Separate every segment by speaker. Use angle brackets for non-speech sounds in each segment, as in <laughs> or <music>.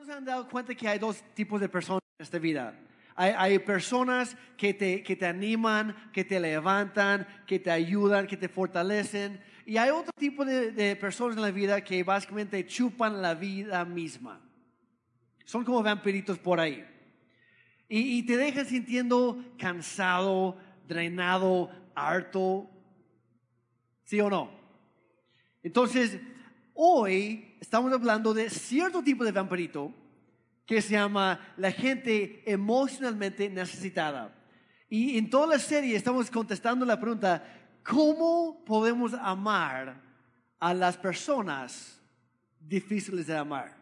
Speaker 1: ¿Cuándo se han dado cuenta que hay dos tipos de personas en esta vida? Hay, personas que te, que te animan, que te levantan, que te ayudan, que te fortalecen. Y hay otro tipo de, de personas en la vida que básicamente chupan la vida misma. Son como vampiritos por ahí. Y, y te dejan sintiendo cansado, drenado, harto. ¿Sí o no? Entonces, hoy estamos hablando de cierto tipo de vampirito que se llama la gente emocionalmente necesitada. Y en toda la serie estamos contestando la pregunta, ¿cómo podemos amar a las personas difíciles de amar?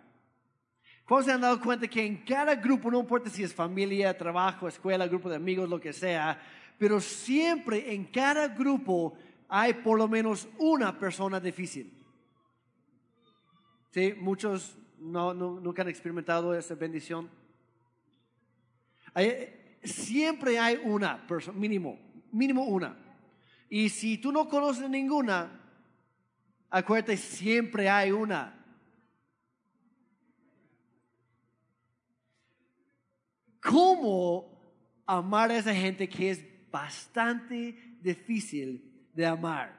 Speaker 1: ¿Cómo se han dado cuenta que en cada grupo, no importa si es familia, trabajo, escuela, grupo de amigos, lo que sea, pero siempre en cada grupo hay por lo menos una persona difícil? Muchos no, no- nunca han experimentado esa bendición. Siempre hay una persona, mínimo, mínimo una. Y si tú no conoces ninguna, acuérdate, siempre hay una. ¿Cómo amar a esa gente que es bastante difícil de amar?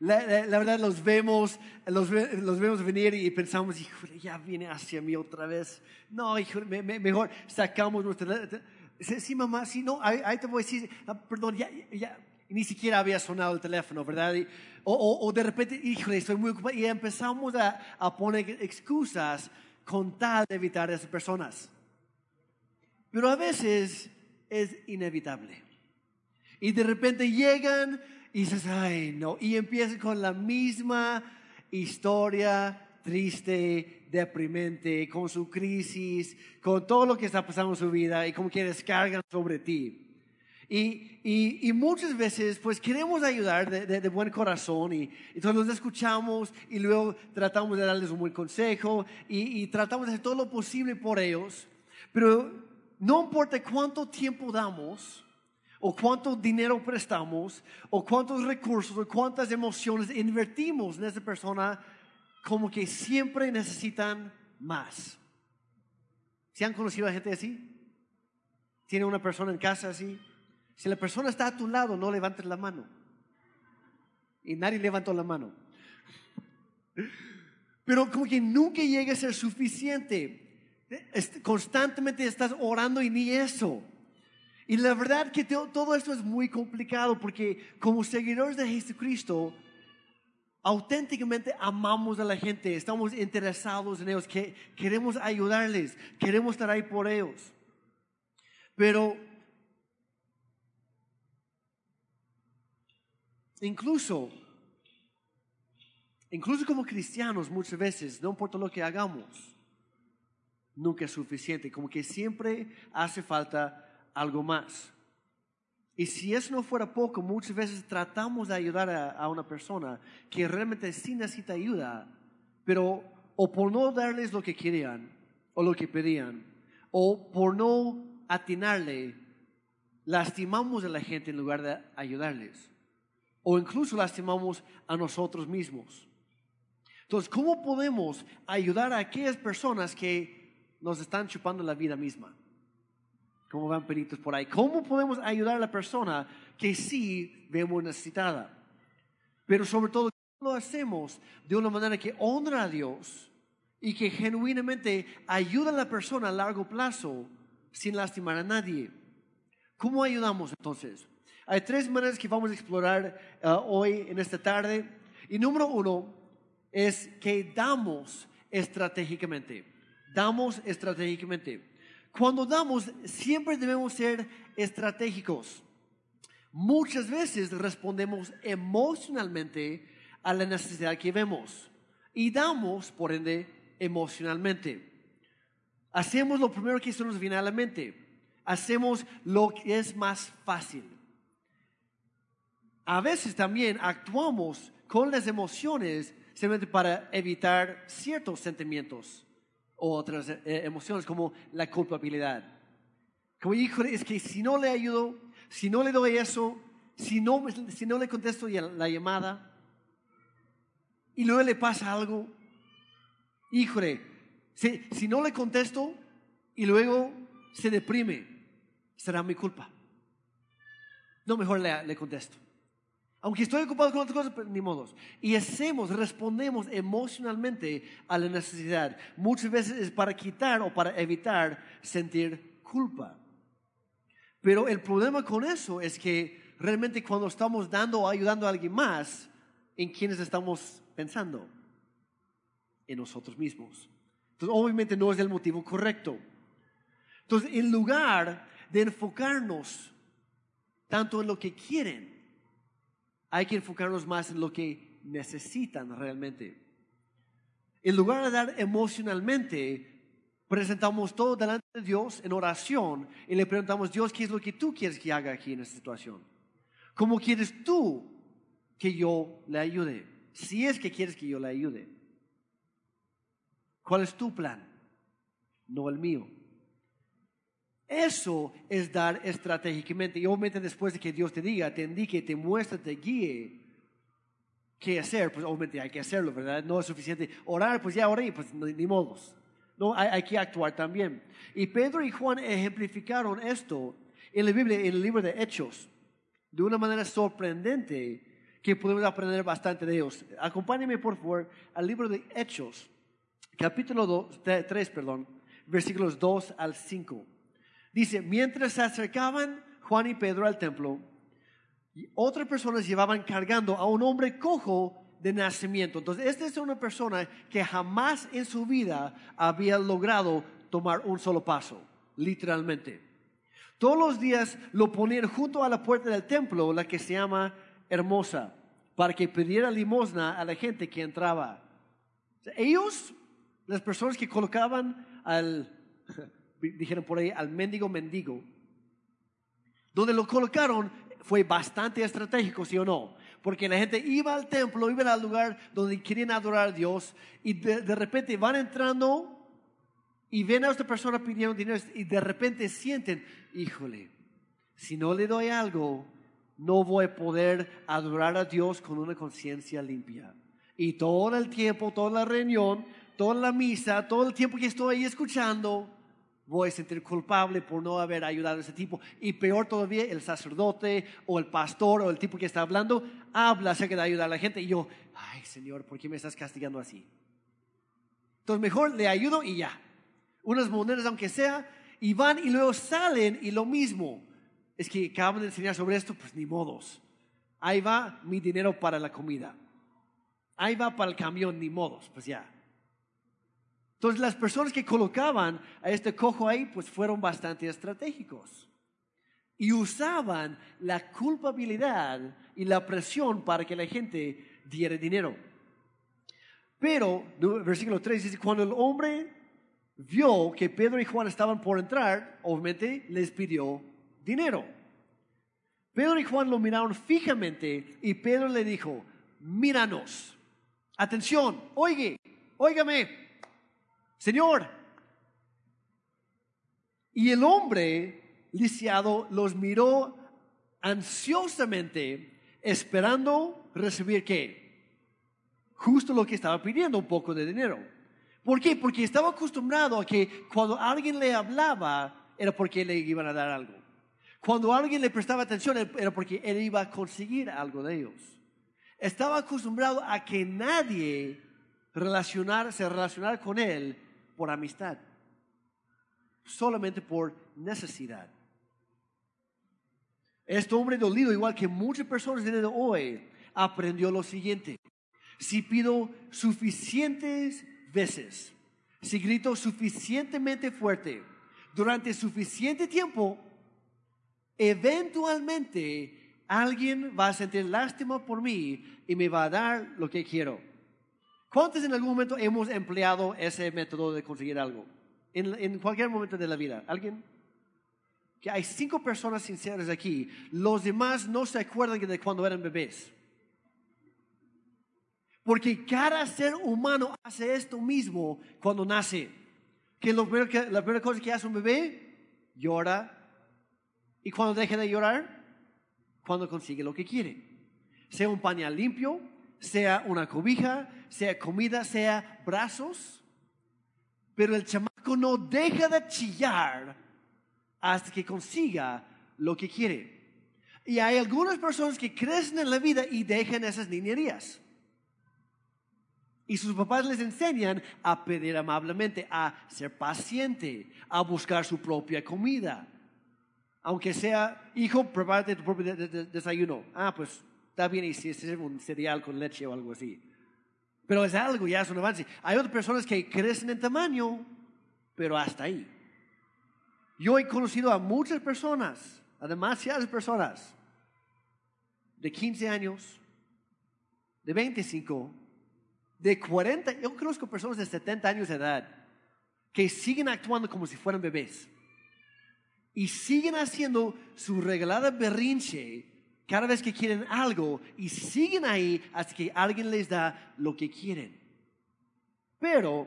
Speaker 1: La, la- verdad los vemos, los, ve- los vemos venir y pensamos, híjole, ya viene hacia mí otra vez. No, híjole, me- me- mejor sacamos nuestra... Sí, mamá, sí, no, ahí, ahí te voy a decir, ah, perdón, ya, ya, ni siquiera había sonado el teléfono, ¿verdad? O- o de repente, híjole, estoy muy ocupado. Y empezamos a, a poner excusas con tal de evitar a esas personas. Pero a veces es inevitable. Y de repente llegan y dices, ay, no. Y empiezan con la misma historia triste, deprimente, con su crisis, con todo lo que está pasando en su vida y como que descargan sobre ti. Y, y, y muchas veces, pues queremos ayudar de, de- de buen corazón y entonces los escuchamos y luego tratamos de darles un buen consejo y, y tratamos de hacer todo lo posible por ellos. Pero no importa cuánto tiempo damos, o cuánto dinero prestamos, o cuántos recursos, o cuántas emociones invertimos en esa persona, como que siempre necesitan más. ¿Se han conocido a gente así? ¿Tiene una persona en casa así? Si la persona está a tu lado, no levantes la mano. Y nadie levantó la mano. Pero como que nunca llega a ser suficiente. Est- Constantemente estás orando y ni eso. Y la verdad que to- todo esto es muy complicado porque como seguidores de Jesucristo, auténticamente amamos a la gente, estamos interesados en ellos, que queremos ayudarles, queremos estar ahí por ellos. Pero incluso, incluso como cristianos muchas veces, no importa lo que hagamos, nunca es suficiente, como que siempre hace falta algo más. Y si eso no fuera poco, muchas veces tratamos de ayudar a, una persona que realmente sí necesita ayuda, pero o por no darles lo que querían o lo que pedían, o por no atinarle, lastimamos a la gente en lugar de ayudarles, o incluso lastimamos a nosotros mismos. Entonces, ¿cómo podemos ayudar a aquellas personas que nos están chupando la vida misma? Como vampiritos por ahí. ¿Cómo podemos ayudar a la persona que sí vemos necesitada? Pero sobre todo, ¿cómo lo hacemos de una manera que honra a Dios y que genuinamente ayuda a la persona a largo plazo sin lastimar a nadie? ¿Cómo ayudamos entonces? Hay tres maneras que vamos a explorar uh, hoy en esta tarde. Y número uno es que damos estratégicamente. Damos estratégicamente. Cuando damos, siempre debemos ser estratégicos. Muchas veces respondemos emocionalmente a la necesidad que vemos y damos, por ende, emocionalmente. Hacemos lo primero que se nos viene a la mente. Hacemos lo que es más fácil. A veces también actuamos con las emociones simplemente para evitar ciertos sentimientos o otras eh, emociones como la culpabilidad. Como, híjole, es que si no le ayudo, si no le doy eso, si no, si no le contesto la llamada y luego le pasa algo, híjole, Si, si no le contesto y luego se deprime, será mi culpa. No, mejor le, le contesto. Aunque estoy ocupado con otras cosas, pero ni modos. Y hacemos, respondemos emocionalmente a la necesidad. Muchas veces es para quitar o para evitar sentir culpa. Pero el problema con eso es que realmente cuando estamos dando o ayudando a alguien más, ¿en quiénes estamos pensando? En nosotros mismos. Entonces, obviamente no es el motivo correcto. Entonces, en lugar de enfocarnos tanto en lo que quieren, hay que enfocarnos más en lo que necesitan realmente. En lugar de dar emocionalmente, presentamos todo delante de Dios en oración y le preguntamos, Dios, ¿qué es lo que tú quieres que haga aquí en esta situación? ¿Cómo quieres tú que yo le ayude? Si es que quieres que yo le ayude. ¿Cuál es tu plan? No el mío. Eso es dar estratégicamente. Y obviamente después de que Dios te diga, te indique, te muestre, te guíe qué hacer, pues obviamente hay que hacerlo, ¿verdad? No es suficiente orar, pues ya oré, pues ni modos. No, hay, que actuar también. Y Pedro y Juan ejemplificaron esto en la Biblia, en el libro de Hechos, de una manera sorprendente que podemos aprender bastante de ellos. Acompáñenme, por favor, al libro de Hechos, capítulo 2, 3, perdón, versículos 2 al 5. Dice, mientras se acercaban Juan y Pedro al templo, otras personas llevaban cargando a un hombre cojo de nacimiento. Entonces, esta es una persona que jamás en su vida había logrado tomar un solo paso, literalmente. Todos los días lo ponían junto a la puerta del templo, la que se llama Hermosa, para que pidiera limosna a la gente que entraba. ellos, las personas que colocaban al dijeron por ahí, al mendigo mendigo. Donde lo colocaron fue bastante estratégico, ¿sí o no? Porque la gente iba al templo, iba al lugar donde querían adorar a Dios y de, repente van entrando y ven a esta persona pidiendo dinero y de repente sienten, híjole, si no le doy algo, no voy a poder adorar a Dios con una conciencia limpia. Y todo el tiempo, toda la reunión, toda la misa, todo el tiempo que estoy ahí escuchando, voy a sentir culpable por no haber ayudado a ese tipo. Y peor todavía, el sacerdote o el pastor o el tipo que está hablando habla acerca de ayudar a la gente. Y yo, ay Señor, ¿por qué me estás castigando así? Entonces mejor le ayudo y ya. Unas monedas aunque sea, y van y luego salen y lo mismo. Es que acaban de enseñar sobre esto, pues ni modos. Ahí va mi dinero para la comida. Ahí va para el camión, ni modos, pues ya. Entonces las personas que colocaban a este cojo ahí, pues fueron bastante estratégicos. Y usaban la culpabilidad y la presión para que la gente diera dinero. Pero, versículo 3 dice, cuando el hombre vio que Pedro y Juan estaban por entrar, obviamente les pidió dinero. Pedro y Juan lo miraron fijamente y Pedro le dijo, míranos, atención, oye, óigame, Señor. Y el hombre lisiado los miró ansiosamente, esperando recibir qué? Justo lo que estaba pidiendo, un poco de dinero. ¿Por qué? Porque estaba acostumbrado a que cuando alguien le hablaba, era porque le iban a dar algo. Cuando alguien le prestaba atención, era porque él iba a conseguir algo de ellos. Estaba acostumbrado a que nadie se relacionara con él por amistad, solamente por necesidad. Este hombre dolido, igual que muchas personas de hoy, aprendió lo siguiente. Si pido suficientes veces, si grito suficientemente fuerte, durante suficiente tiempo, eventualmente alguien va a sentir lástima por mí y me va a dar lo que quiero. ¿Cuántos en algún momento hemos empleado ese método de conseguir algo? En, cualquier momento de la vida. ¿Alguien? Que hay cinco personas sinceras aquí. Los demás no se acuerdan de cuando eran bebés. Porque cada ser humano hace esto mismo cuando nace. Que, lo que la primera cosa que hace un bebé, llora. Y cuando deja de llorar, cuando consigue lo que quiere. Sea un pañal limpio, sea una cobija, sea comida, sea brazos. pero el chamaco no deja de chillar hasta que consiga lo que quiere. Y hay algunas personas que crecen en la vida y dejan esas niñerías. Y sus papás les enseñan a pedir amablemente, a ser paciente, a buscar su propia comida. Aunque sea, hijo, prepárate tu propio desayuno. Ah, pues está bien y si es un cereal con leche o algo así. Pero es algo, ya es un avance. Hay otras personas que crecen en tamaño, pero hasta ahí. Yo he conocido a muchas personas, a demasiadas personas, de 15 años, de 25, de 40, yo conozco personas de 70 años de edad que siguen actuando como si fueran bebés. Y siguen haciendo su regalada berrinche cada vez que quieren algo y siguen ahí hasta que alguien les da lo que quieren. Pero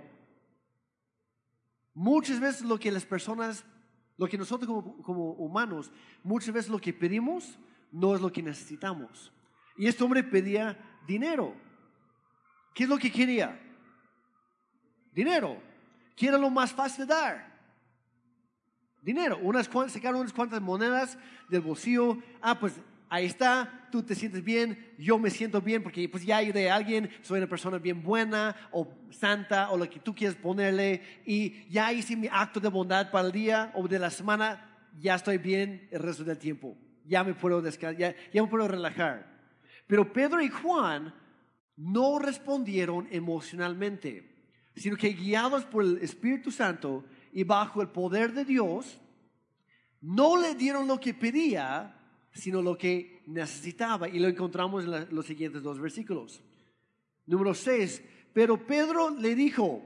Speaker 1: muchas veces lo que las personas, lo que nosotros como, humanos, muchas veces lo que pedimos no es lo que necesitamos. Y este hombre pedía dinero. ¿Qué es lo que quería? Dinero. ¿Qué lo más fácil de dar? Dinero. Unas, sacaron unas cuantas monedas del bolsillo. Ah, pues ahí está, tú te sientes bien, yo me siento bien porque pues ya ayudé a alguien, soy una persona bien buena o santa o lo que tú quieras ponerle y ya hice mi acto de bondad para el día o de la semana, ya estoy bien el resto del tiempo, ya me puedo descansar, ya, ya me puedo relajar. Pero Pedro y Juan no respondieron emocionalmente, sino que guiados por el Espíritu Santo y bajo el poder de Dios, no le dieron lo que pedía, sino lo que necesitaba. Y lo encontramos en los siguientes dos versículos. Número 6. Pero Pedro le dijo,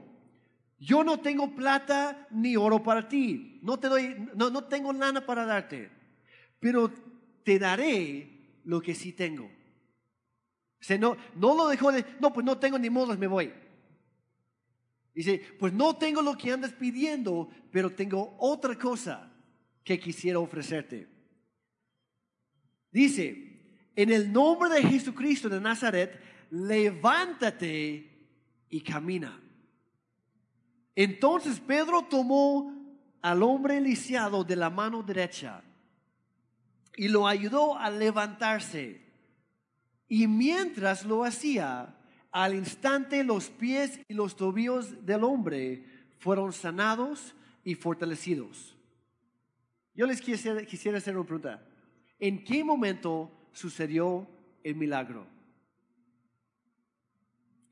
Speaker 1: yo no tengo plata ni oro para ti, no, te doy, no, no tengo nada para darte, pero te daré lo que sí tengo. O no, no lo dejó de, no, pues no tengo ni modos, me voy. Dice, pues no tengo lo que andas pidiendo, pero tengo otra cosa que quisiera ofrecerte. Dice, en el nombre de Jesucristo de Nazaret, levántate y camina. Entonces Pedro tomó al hombre lisiado de la mano derecha y lo ayudó a levantarse. Y mientras lo hacía, al instante los pies y los tobillos del hombre fueron sanados y fortalecidos. Yo les quisiera, quisiera hacer una pregunta. ¿En qué momento sucedió el milagro?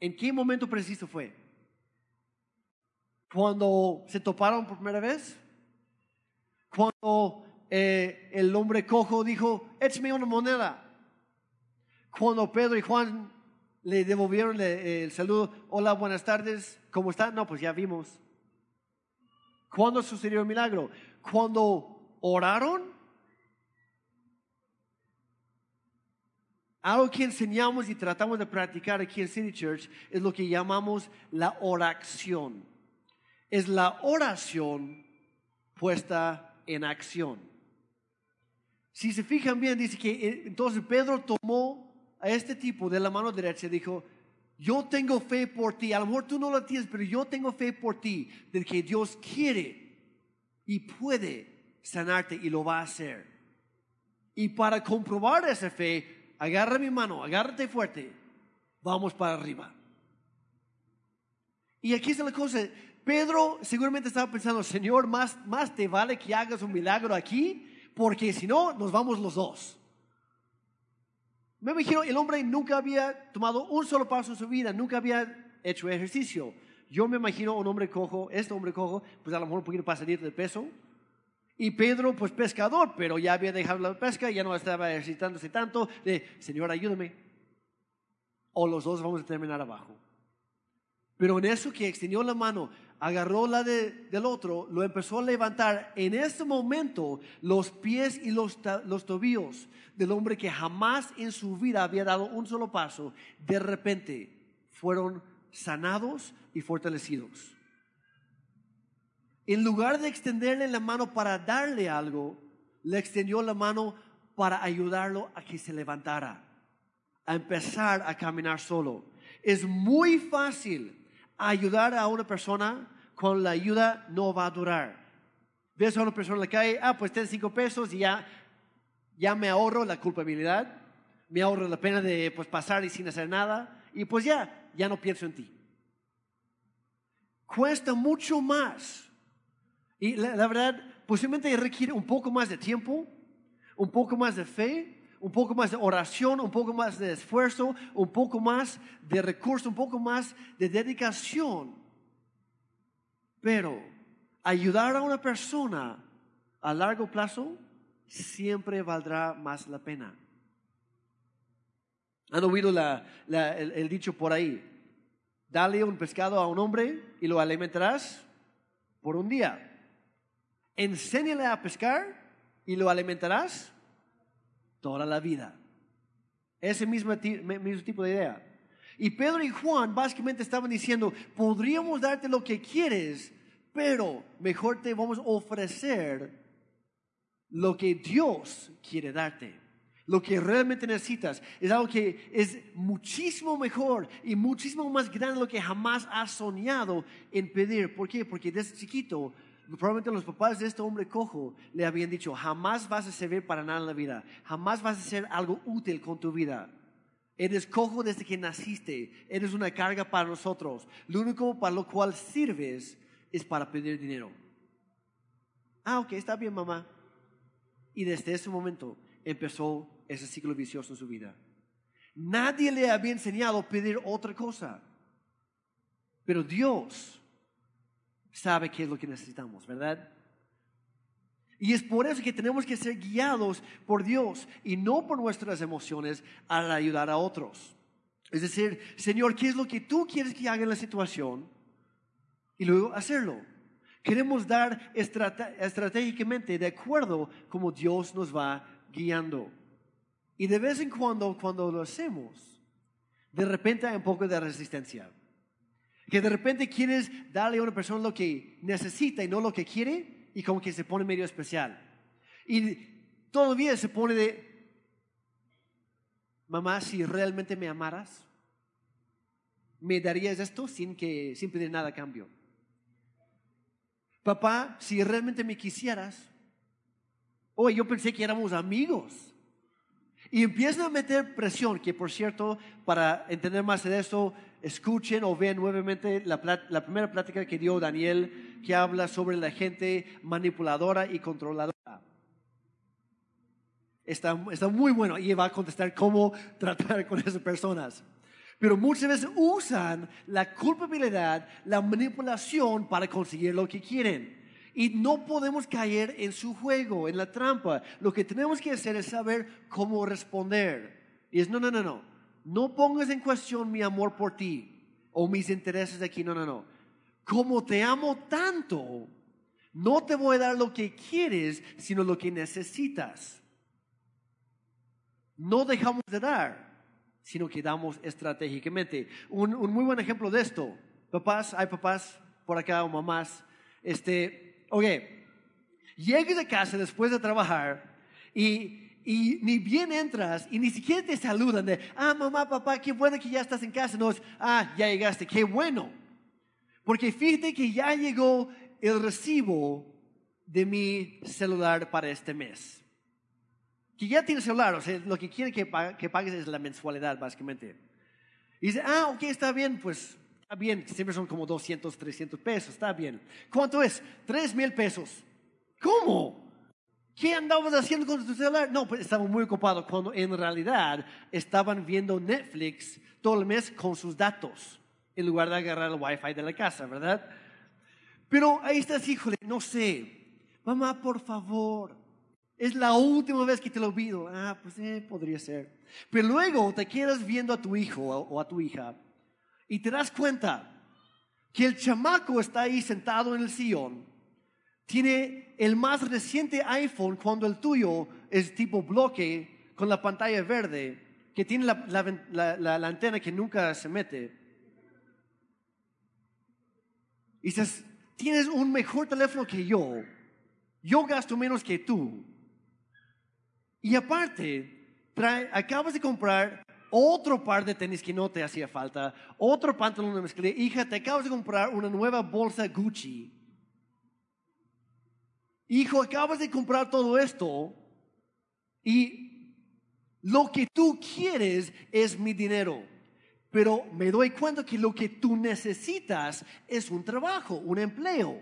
Speaker 1: ¿En qué momento preciso fue? Cuando se toparon por primera vez. Cuando eh, el hombre cojo dijo, échame una moneda. Cuando Pedro y Juan le devolvieron el saludo, hola, buenas tardes, ¿cómo están? No, pues ya vimos. ¿Cuándo sucedió el milagro? Cuando oraron Algo que enseñamos y tratamos de practicar aquí en City Church es lo que llamamos la oración. Es la oración puesta en acción. Si se fijan bien, dice que eh, entonces Pedro tomó a este tipo de la mano derecha y dijo, yo tengo fe por ti, a lo mejor tú no lo tienes, pero yo tengo fe por ti, de que Dios quiere y puede sanarte y lo va a hacer. Y para comprobar esa fe, agarra mi mano, agárrate fuerte, vamos para arriba. Y aquí está la cosa, Pedro seguramente estaba pensando, Señor, más, más te vale que hagas un milagro aquí, porque si no, nos vamos los dos. Me imagino, el hombre nunca había tomado un solo paso en su vida, nunca había hecho ejercicio. Yo me imagino un hombre cojo, este hombre cojo, pues a lo mejor un poquito pasadito de peso, y Pedro, pues pescador, pero ya había dejado la pesca, ya no estaba ejercitándose tanto, de, Señor, ayúdame. O los dos vamos a terminar abajo. Pero en eso que extendió la mano, agarró la del otro, lo empezó a levantar. En ese momento, los pies y los, los tobillos del hombre que jamás en su vida había dado un solo paso, de repente fueron sanados y fortalecidos. En lugar de extenderle la mano para darle algo, le extendió la mano para ayudarlo a que se levantara, a empezar a caminar solo. Es muy fácil ayudar a una persona cuando la ayuda no va a durar. Ves a una persona en la calle, ah, pues ten cinco pesos y ya, ya me ahorro la culpabilidad, me ahorro la pena de pues, pasar y sin hacer nada, y pues ya, ya no pienso en ti. Cuesta mucho más. Y la, verdad, posiblemente requiere un poco más de tiempo, un poco más de fe, un poco más de oración, un poco más de esfuerzo, un poco más de recurso, un poco más de dedicación. Pero ayudar a una persona a largo plazo siempre valdrá más la pena. ¿Han oído el, dicho por ahí? Dale un pescado a un hombre y lo alimentarás por un día. Enséñale a pescar y lo alimentarás toda la vida. Ese mismo, tipo de idea. Y Pedro y Juan básicamente estaban diciendo, podríamos darte lo que quieres, pero mejor te vamos a ofrecer lo que Dios quiere darte. Lo que realmente necesitas es algo que es muchísimo mejor y muchísimo más grande de lo que jamás has soñado en pedir. ¿Por qué? Porque desde chiquito probablemente los papás de este hombre cojo le habían dicho, jamás vas a servir para nada en la vida, jamás vas a hacer algo útil con tu vida. Eres cojo desde que naciste, eres una carga para nosotros. Lo único para lo cual sirves es para pedir dinero. Ah, ok, está bien mamá. Y desde ese momento empezó ese ciclo vicioso en su vida. Nadie le había enseñado a pedir otra cosa. Pero Dios sabe qué es lo que necesitamos, ¿verdad? Y es por eso que tenemos que ser guiados por Dios y no por nuestras emociones al ayudar a otros. Es decir, Señor, ¿qué es lo que tú quieres que haga en la situación? Y luego hacerlo. Queremos dar estratégicamente de acuerdo como Dios nos va guiando. Y de vez en cuando, cuando lo hacemos, de repente hay un poco de resistencia. Que de repente quieres darle a una persona lo que necesita y no lo que quiere y como que se pone medio especial. Y todavía se pone de, mamá, si realmente me amaras, ¿me darías esto sin, que, sin pedir nada a cambio? Papá, si realmente me quisieras, oye, yo pensé que éramos amigos. Y empiezan a meter presión, que por cierto, para entender más de esto, escuchen o vean nuevamente la, primera plática que dio Daniel, que habla sobre la gente manipuladora y controladora. Está, está muy bueno y va a contestar cómo <laughs> tratar con esas personas. Pero muchas veces usan la culpabilidad, la manipulación para conseguir lo que quieren. Y no podemos caer en su juego, en la trampa. Lo que tenemos que hacer es saber cómo responder. Y es, no, no, no, no no pongas en cuestión mi amor por ti o mis intereses aquí, no, no, no. Como te amo tanto, no te voy a dar lo que quieres, sino lo que necesitas. No dejamos de dar, sino que damos estratégicamente. Un, muy buen ejemplo de esto, papás, hay papás por acá o mamás, este, oye, llegues a casa después de trabajar y y ni bien entras y ni siquiera te saludan de, ah, mamá, papá, qué bueno que ya estás en casa. No es, ah, ya llegaste, qué bueno. Porque fíjate que ya llegó el recibo de mi celular para este mes. Que ya tienes celular, o sea, lo que quiere que pagues es la mensualidad, básicamente. Y dice, ah, ok, está bien, pues está bien, siempre son como 200, 300 pesos, está bien. ¿Cuánto es? 3 mil pesos. ¿Cómo? ¿Qué andabas haciendo con tu celular? No, pues estaba muy ocupado cuando en realidad estaban viendo Netflix todo el mes con sus datos en lugar de agarrar el wifi de la casa, ¿verdad? Pero ahí estás, híjole, no sé. Mamá, por favor. Es la última vez que te lo pido. Ah, pues eh, podría ser. Pero luego te quedas viendo a tu hijo o a tu hija y te das cuenta que el chamaco está ahí sentado en el sillón tiene el más reciente iPhone cuando el tuyo es tipo bloque con la pantalla verde, que tiene la, antena que nunca se mete. Y dices, tienes un mejor teléfono que yo, yo gasto menos que tú. Y aparte, acabas de comprar otro par de tenis que no te hacía falta, otro pantalón de mezclilla. Hija, te acabas de comprar una nueva bolsa Gucci. Hijo, acabas de comprar todo esto y lo que tú quieres es mi dinero. Pero me doy cuenta que lo que tú necesitas es un trabajo, un empleo.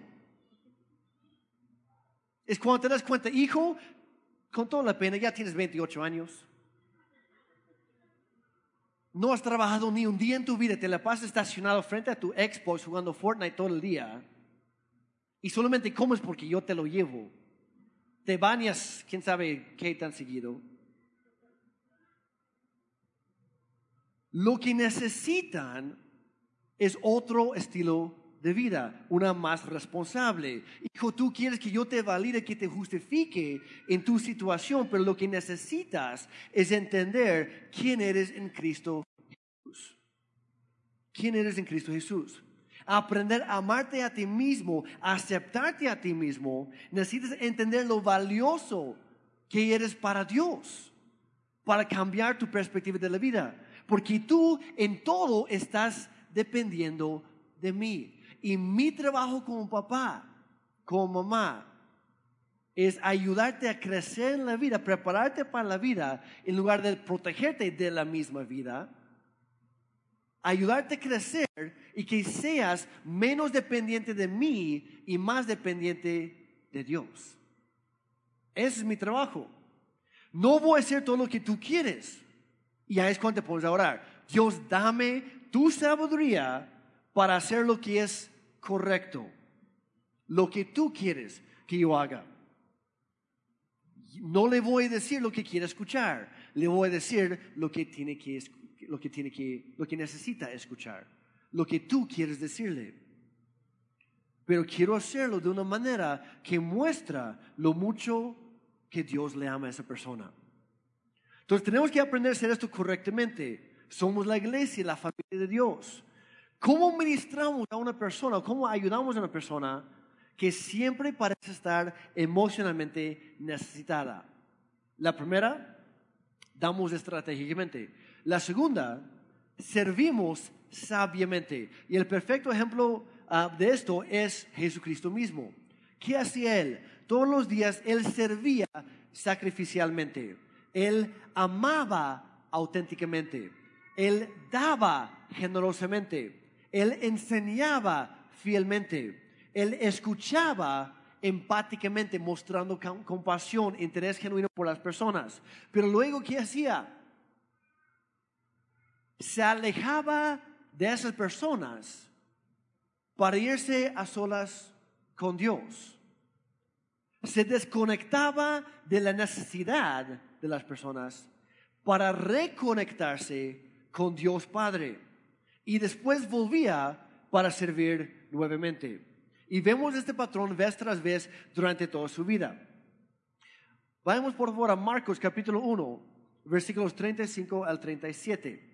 Speaker 1: Es cuando te das cuenta, hijo, con toda la pena, ya tienes 28 años. No has trabajado ni un día en tu vida, te la pasas estacionado frente a tu Xbox jugando Fortnite todo el día y solamente comes porque yo te lo llevo. Te bañas, quién sabe qué tan seguido. Lo que necesitan es otro estilo de vida, una más responsable. Hijo, tú quieres que yo te valide, que te justifique en tu situación, pero lo que necesitas es entender quién eres en Cristo Jesús. ¿Quién eres en Cristo Jesús? Aprender a amarte a ti mismo, aceptarte a ti mismo, necesitas entender lo valioso que eres para Dios, para cambiar tu perspectiva de la vida. Porque tú en todo estás dependiendo de mí. Y mi trabajo como papá, como mamá, es ayudarte a crecer en la vida, prepararte para la vida, en lugar de protegerte de la misma vida. Ayudarte a crecer y que seas menos dependiente de mí y más dependiente de Dios. Ese es mi trabajo. No voy a hacer todo lo que tú quieres. Y ahí es cuando te pones a orar. Dios, dame tu sabiduría para hacer lo que es correcto, lo que tú quieres que yo haga. No le voy a decir lo que quiere escuchar, le voy a decir lo que tiene que lo que tiene que lo que necesita escuchar, lo que tú quieres decirle. Pero quiero hacerlo de una manera que muestra lo mucho que Dios le ama a esa persona. Entonces tenemos que aprender a hacer esto correctamente. Somos la iglesia, la familia de Dios. ¿Cómo ministramos a una persona? ¿Cómo ayudamos a una persona que siempre parece estar emocionalmente necesitada? La primera, damos estratégicamente. La segunda, servimos sabiamente. Y el perfecto ejemplo ah, de esto es Jesucristo mismo. ¿Qué hacía Él? Todos los días Él servía sacrificialmente. Él amaba auténticamente. Él daba generosamente. Él enseñaba fielmente. Él escuchaba empáticamente, mostrando compasión, interés genuino por las personas. Pero luego, ¿qué hacía? Se alejaba de esas personas para irse a solas con Dios. Se desconectaba de la necesidad de las personas para reconectarse con Dios Padre y después volvía para servir nuevamente. Y vemos este patrón vez tras vez durante toda su vida. Vayamos por favor a Marcos capítulo 1, versículos 35 al 37.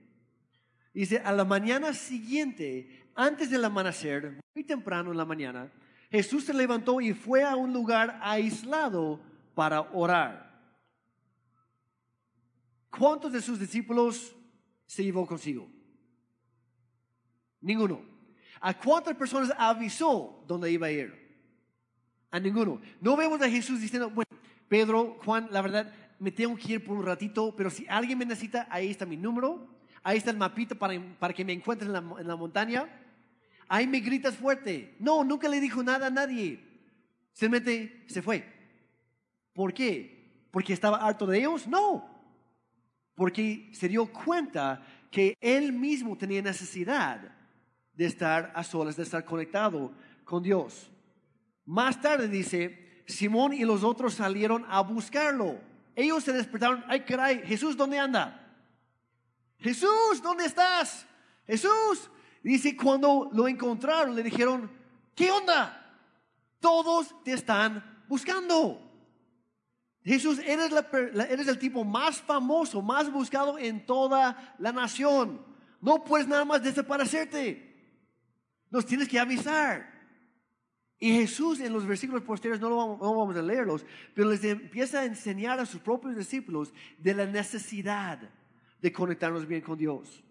Speaker 1: Dice, a la mañana siguiente, antes del amanecer, muy temprano en la mañana, Jesús se levantó y fue a un lugar aislado para orar. ¿Cuántos de sus discípulos se llevó consigo? Ninguno. ¿A cuántas personas avisó dónde iba a ir? A ninguno. No vemos a Jesús diciendo, bueno, Pedro, Juan, la verdad, me tengo que ir por un ratito, pero si alguien me necesita, ahí está mi número, ahí está el mapito para, para que me encuentres en la, en la montaña. Ahí me gritas fuerte. No, nunca le dijo nada a nadie. Simplemente se fue. ¿Por qué? ¿Porque estaba harto de ellos? No. Porque se dio cuenta que él mismo tenía necesidad de estar a solas, de estar conectado con Dios. Más tarde dice, Simón y los otros salieron a buscarlo. Ellos se despertaron, ay caray, Jesús, ¿dónde anda? Jesús, ¿dónde estás? Jesús. Dice, cuando lo encontraron, le dijeron, ¿qué onda? Todos te están buscando. Jesús, eres, eres el tipo más famoso, más buscado en toda la nación. No puedes nada más desaparecerte. Nos tienes que avisar. Y Jesús en los versículos posteriores, no, vamos, a leerlos, pero les empieza a enseñar a sus propios discípulos de la necesidad de conectarnos bien con Dios.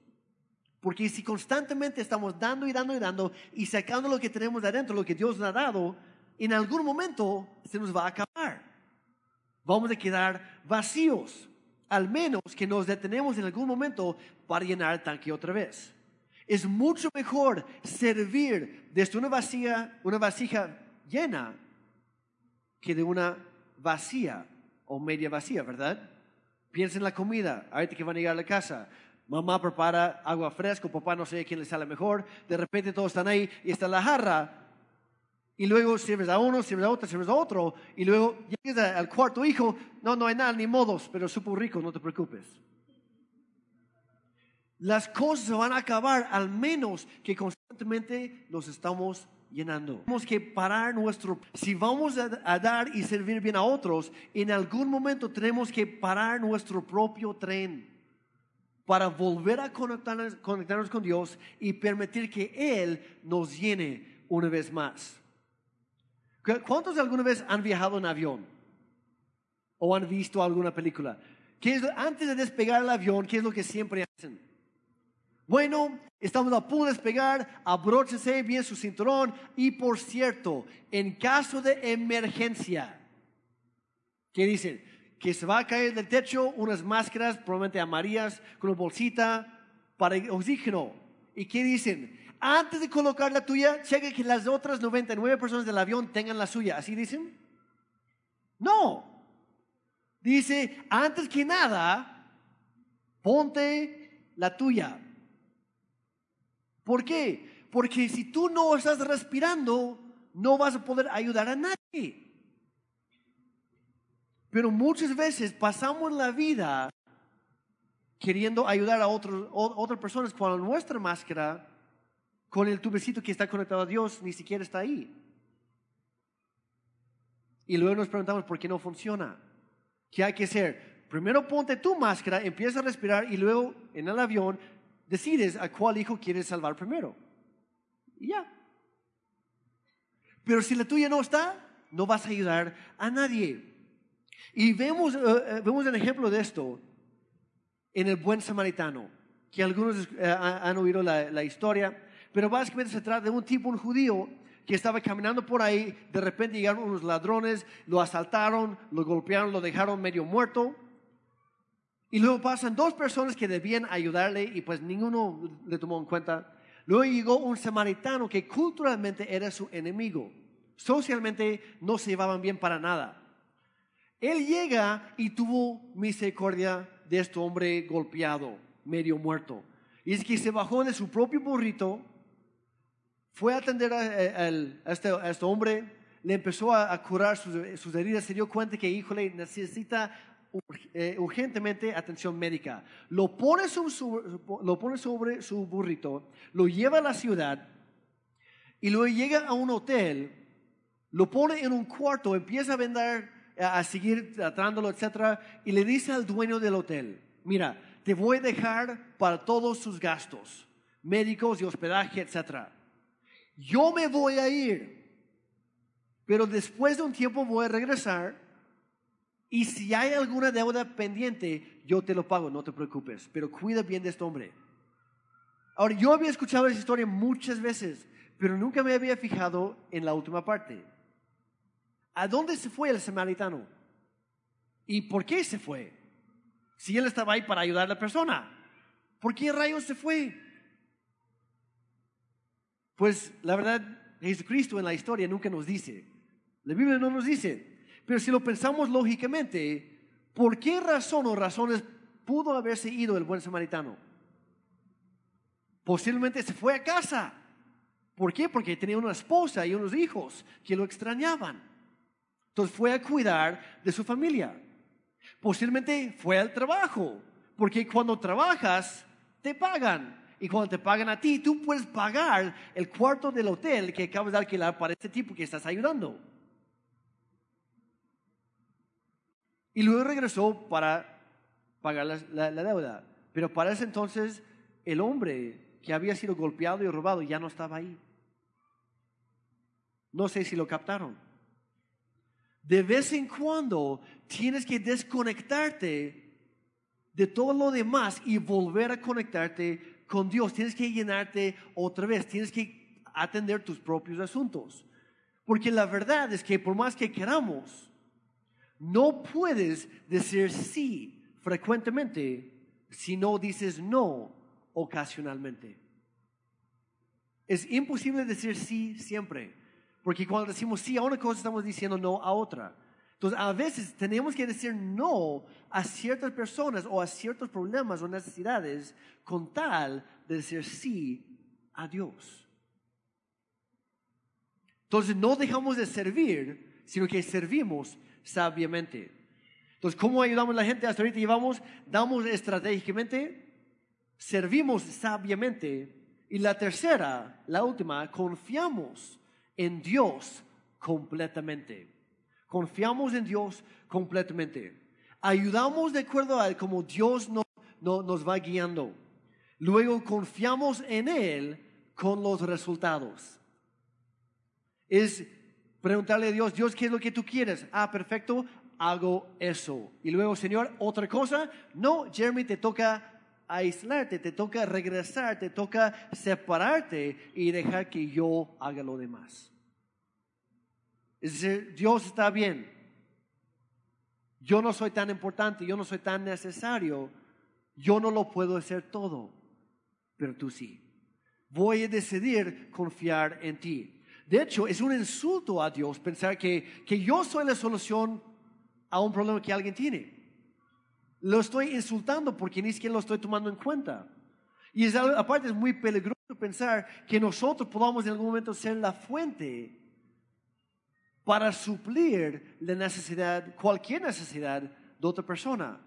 Speaker 1: Porque si constantemente estamos dando y dando y dando y sacando lo que tenemos de adentro, lo que Dios nos ha dado, en algún momento se nos va a acabar. Vamos a quedar vacíos, al menos que nos detenemos en algún momento para llenar el tanque otra vez. Es mucho mejor servir desde una vasija, una vasija llena que de una vacía o media vacía, ¿verdad? Piensa en la comida, ahorita que van a llegar a la casa. Mamá prepara agua fresca, papá no sé quién le sale mejor. De repente todos están ahí y está la jarra. Y luego sirves a uno, sirves a otro, sirves a otro. Y luego llegas al cuarto hijo. No, no hay nada, ni modos, pero supo rico, no te preocupes. Las cosas se van a acabar al menos que constantemente nos estamos llenando. Tenemos que parar nuestro... Si vamos a, dar y servir bien a otros, en algún momento tenemos que parar nuestro propio tren para volver a conectarnos, conectarnos con Dios y permitir que Él nos llene una vez más. ¿Cuántos alguna vez han viajado en avión? ¿O han visto alguna película? ¿Qué es, antes de despegar el avión, ¿qué es lo que siempre hacen? Bueno, estamos a punto de despegar, abróchese bien su cinturón y por cierto, en caso de emergencia, ¿qué dicen? Que se va a caer del techo unas máscaras, probablemente amarillas, con una bolsita para oxígeno. ¿Y qué dicen? Antes de colocar la tuya, cheque que las otras 99 personas del avión tengan la suya. ¿Así dicen? No. Dice, antes que nada, ponte la tuya. ¿Por qué? Porque si tú no estás respirando, no vas a poder ayudar a nadie. Pero muchas veces pasamos la vida queriendo ayudar a otras personas cuando nuestra máscara con el tubecito que está conectado a Dios ni siquiera está ahí. Y luego nos preguntamos por qué no funciona. ¿Qué hay que hacer? Primero ponte tu máscara, empieza a respirar y luego en el avión decides a cuál hijo quieres salvar primero. Y ya. Pero si la tuya no está, no vas a ayudar a nadie. Y vemos, uh, vemos el ejemplo de esto en el buen samaritano, que algunos uh, han oído la, la, historia, pero básicamente se trata de un tipo, un judío, que estaba caminando por ahí, de repente llegaron unos ladrones, lo asaltaron, lo golpearon, lo dejaron medio muerto. Y luego pasan dos personas que debían ayudarle y pues ninguno le tomó en cuenta. Luego llegó un samaritano que culturalmente era su enemigo. Socialmente no se llevaban bien para nada. Él llega y tuvo misericordia de este hombre golpeado, medio muerto. Y es que se bajó de su propio burrito, fue a atender a, este, este, hombre, le empezó a, curar sus, sus, heridas, se dio cuenta que, híjole, necesita eh, urgentemente atención médica. Lo pone, lo pone sobre su burrito, lo lleva a la ciudad y luego llega a un hotel, lo pone en un cuarto, empieza a vender, a seguir tratándolo, etc. Y le dice al dueño del hotel, mira, te voy a dejar para todos sus gastos, médicos y hospedaje, etc. Yo me voy a ir, pero después de un tiempo voy a regresar y si hay alguna deuda pendiente, yo te lo pago, no te preocupes, pero cuida bien de este hombre. Ahora, yo había escuchado esa historia muchas veces, pero nunca me había fijado en la última parte. ¿A dónde se fue el samaritano? ¿Y por qué se fue? Si él estaba ahí para ayudar a la persona, ¿por qué rayos se fue? Pues la verdad, Jesucristo en la historia nunca nos dice. La Biblia no nos dice. Pero si lo pensamos lógicamente, ¿por qué razón o razones pudo haberse ido el buen samaritano? Posiblemente se fue a casa. ¿Por qué? Porque tenía una esposa y unos hijos que lo extrañaban. Entonces fue a cuidar de su familia. Posiblemente fue al trabajo, porque cuando trabajas te pagan. Y cuando te pagan a ti, tú puedes pagar el cuarto del hotel que acabas de alquilar para este tipo que estás ayudando. Y luego regresó para pagar la, deuda. Pero para ese entonces el hombre que había sido golpeado y robado ya no estaba ahí. No sé si lo captaron. De vez en cuando tienes que desconectarte de todo lo demás y volver a conectarte con Dios. Tienes que llenarte otra vez, tienes que atender tus propios asuntos. Porque la verdad es que por más que queramos, no puedes decir sí frecuentemente si no dices no ocasionalmente. Es imposible decir sí siempre, porque cuando decimos sí a una cosa estamos diciendo no a otra. Entonces, a veces tenemos que decir no a ciertas personas o a ciertos problemas o necesidades con tal de decir sí a Dios. Entonces, no dejamos de servir, sino que servimos sabiamente. Entonces, ¿cómo ayudamos a la gente? Hasta ahorita llevamos, damos estratégicamente, servimos sabiamente. Y la tercera, la última, confiamos en Dios completamente. Confiamos en Dios completamente. Ayudamos de acuerdo a cómo Dios nos, nos va guiando. Luego confiamos en Él con los resultados. Es preguntarle a Dios, Dios, ¿qué es lo que tú quieres? Ah, perfecto, hago eso. Y luego, Señor, otra cosa. No, Jeremy, te toca aislarte, te toca regresar, te toca separarte y dejar que yo haga lo demás. Es decir, Dios está bien. Yo no soy tan importante, yo no soy tan necesario, yo no lo puedo hacer todo, pero tú sí. Voy a decidir confiar en ti. De hecho, es un insulto a Dios pensar que, que yo soy la solución a un problema que alguien tiene. Lo estoy insultando porque ni siquiera lo estoy tomando en cuenta. Y es, aparte es muy peligroso pensar que nosotros podamos en algún momento ser la fuente para suplir la necesidad, cualquier necesidad de otra persona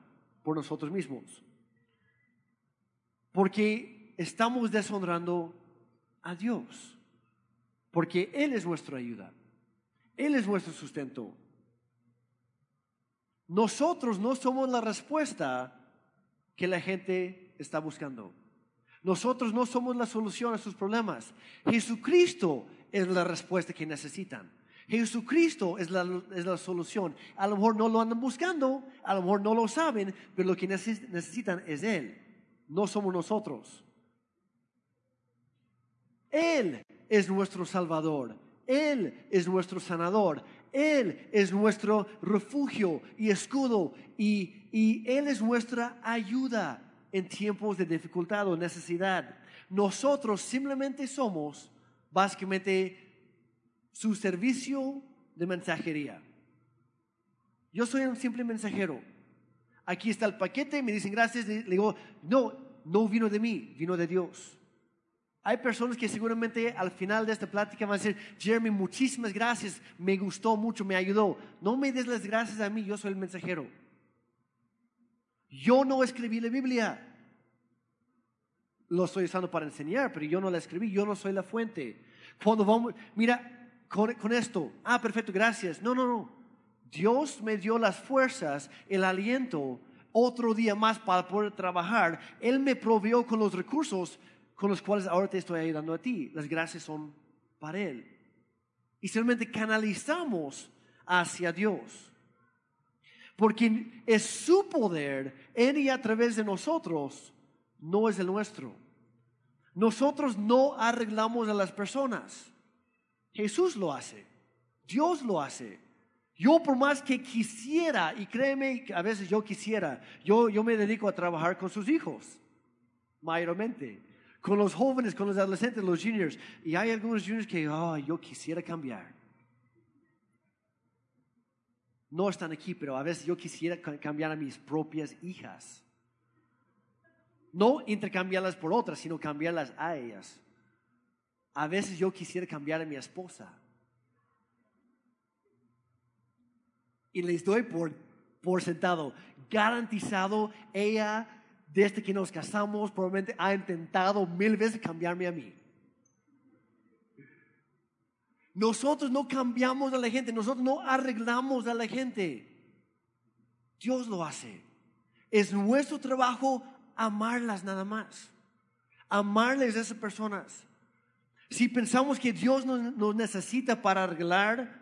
Speaker 1: por nosotros mismos. Porque estamos deshonrando a Dios. Porque Él es nuestra ayuda. Él es nuestro sustento. Nosotros no somos la respuesta que la gente está buscando. Nosotros no somos la solución a sus problemas. Jesucristo es la respuesta que necesitan. Jesucristo es la, es la, solución. A lo mejor no lo andan buscando, a lo mejor no lo saben, pero lo que necesitan es Él. No somos nosotros. Él es nuestro Salvador. Él es nuestro sanador. Él es nuestro refugio y escudo. Y, y Él es nuestra ayuda en tiempos de dificultad o necesidad. Nosotros simplemente somos básicamente su servicio de mensajería. Yo soy un simple mensajero. Aquí está el paquete, me dicen gracias, le digo, no, no vino de mí, vino de Dios. Hay personas que seguramente al final de esta plática van a decir, Jeremy, muchísimas gracias, me gustó mucho, me ayudó. No me des las gracias a mí, yo soy el mensajero. Yo no escribí la Biblia. Lo estoy usando para enseñar, pero yo no la escribí, yo no soy la fuente. Cuando vamos, mira, con, esto. Ah, perfecto, gracias. No, no, no. Dios me dio las fuerzas, el aliento, otro día más para poder trabajar. Él me proveó con los recursos con los cuales ahora te estoy ayudando a ti. Las gracias son para Él. Y simplemente canalizamos hacia Dios. Porque es su poder en y a través de nosotros, no es el nuestro. Nosotros no arreglamos a las personas. Jesús lo hace, Dios lo hace. Yo por más que quisiera, y créeme, a veces yo quisiera, yo, yo me dedico a trabajar con sus hijos, mayormente, con los jóvenes, con los adolescentes, los juniors, y hay algunos juniors que, oh, yo quisiera cambiar. No están aquí, pero a veces yo quisiera cambiar a mis propias hijas. No intercambiarlas por otras, sino cambiarlas a ellas. A veces yo quisiera cambiar a mi esposa. Y les doy por, por sentado, garantizado, ella, desde que nos casamos, probablemente ha intentado mil veces cambiarme a mí. Nosotros no cambiamos a la gente, nosotros no arreglamos a la gente. Dios lo hace. Es nuestro trabajo amarlas nada más. Amarles a esas personas. Si pensamos que Dios nos, necesita para arreglar